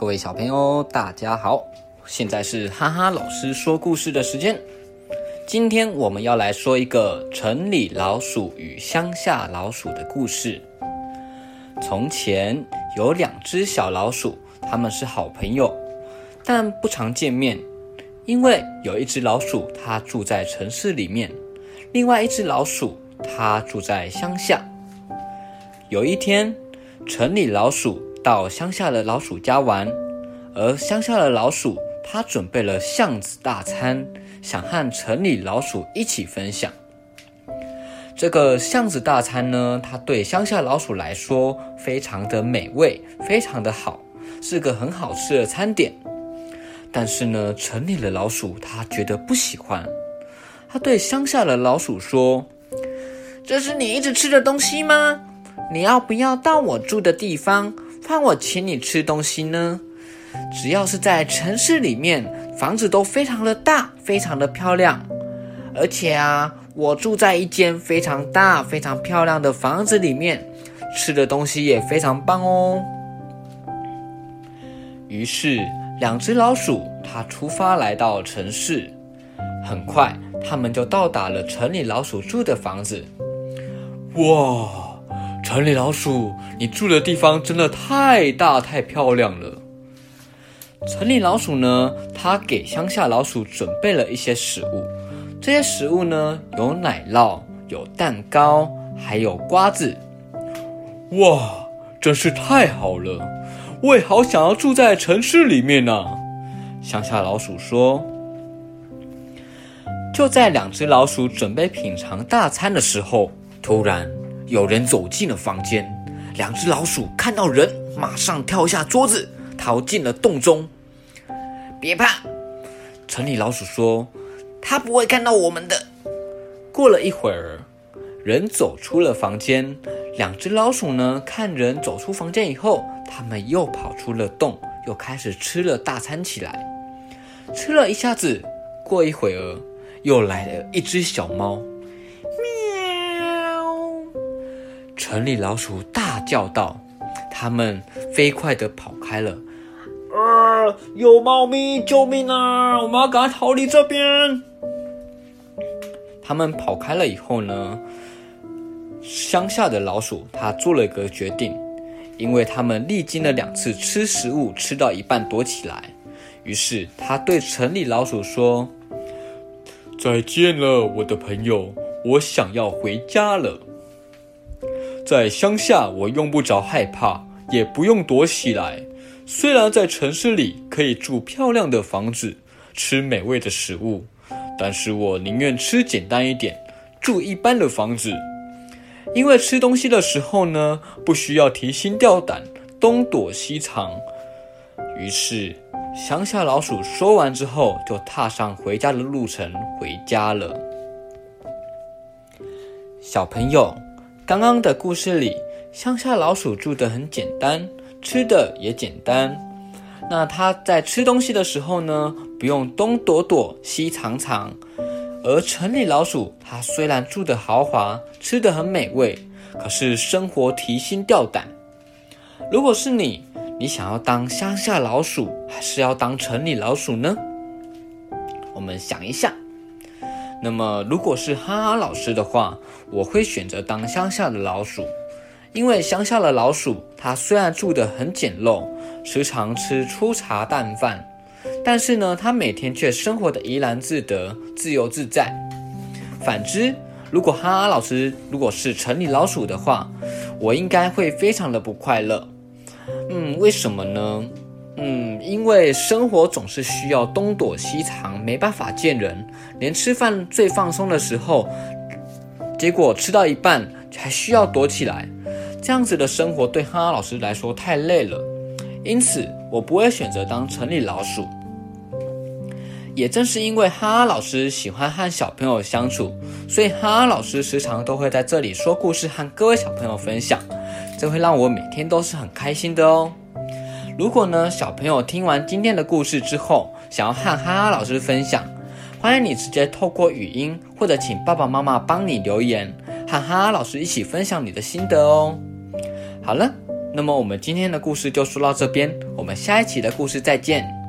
各位小朋友，大家好！现在是哈哈老师说故事的时间。今天我们要来说一个城里老鼠与乡下老鼠的故事。从前有两只小老鼠，它们是好朋友，但不常见面，因为有一只老鼠它住在城市里面，另外一只老鼠它住在乡下。有一天，城里老鼠到乡下的老鼠家玩，而乡下的老鼠他准备了巷子大餐，想和城里老鼠一起分享。这个巷子大餐呢，它对乡下老鼠来说非常的美味，非常的好，是个很好吃的餐点。但是呢，城里的老鼠他觉得不喜欢，他对乡下的老鼠说：“这是你一直吃的东西吗？”你要不要到我住的地方，换我请你吃东西呢？只要是在城市里面，房子都非常的大，非常的漂亮。而且啊，我住在一间非常大、非常漂亮的房子里面，吃的东西也非常棒哦。于是，两只老鼠它出发来到城市，很快，他们就到达了城里老鼠住的房子。哇！城里老鼠，你住的地方真的太大太漂亮了。城里老鼠呢，它给乡下老鼠准备了一些食物。这些食物呢，有奶酪、有蛋糕，还有瓜子。哇，真是太好了！我也好想要住在城市里面呢。乡下老鼠说。就在两只老鼠准备品尝大餐的时候，突然。有人走进了房间，两只老鼠看到人，马上跳下桌子，逃进了洞中。别怕，城里老鼠说：“他不会看到我们的。”过了一会儿，人走出了房间，两只老鼠呢，看人走出房间以后，他们又跑出了洞，又开始吃了大餐起来。吃了一下子，过一会儿，又来了一只小猫。城里老鼠大叫道：“他们飞快地跑开了。呃，有猫咪，救命啊！我们要赶快逃离这边。”他们跑开了以后呢，乡下的老鼠他做了一个决定，因为他们历经了两次吃食物吃到一半躲起来，于是他对城里老鼠说：“再见了，我的朋友，我想要回家了。”在乡下，我用不着害怕，也不用躲起来。虽然在城市里可以住漂亮的房子，吃美味的食物，但是我宁愿吃简单一点，住一般的房子。因为吃东西的时候呢，不需要提心吊胆，东躲西藏。于是，乡下老鼠说完之后，就踏上回家的路程，回家了。小朋友。刚刚的故事里，乡下老鼠住得很简单，吃的也简单。那它在吃东西的时候呢，不用东躲躲西藏藏。而城里老鼠，它虽然住得豪华，吃得很美味，可是生活提心吊胆。如果是你，你想要当乡下老鼠，还是要当城里老鼠呢？我们想一下。那么，如果是哈哈老师的话，我会选择当乡下的老鼠，因为乡下的老鼠，它虽然住得很简陋，时常吃粗茶淡饭，但是呢，它每天却生活的怡然自得、自由自在。反之，如果哈哈老师如果是城里老鼠的话，我应该会非常的不快乐。嗯，为什么呢？嗯，因为生活总是需要东躲西藏，没办法见人，连吃饭最放松的时候，结果吃到一半还需要躲起来，这样子的生活对哈哈老师来说太累了，因此我不会选择当城里老鼠。也正是因为哈哈老师喜欢和小朋友相处，所以哈哈老师时常都会在这里说故事和各位小朋友分享，这会让我每天都是很开心的哦。如果呢，小朋友听完今天的故事之后，想要和哈哈老师分享，欢迎你直接透过语音，或者请爸爸妈妈帮你留言，和哈哈老师一起分享你的心得哦。好了，那么我们今天的故事就说到这边，我们下一期的故事再见。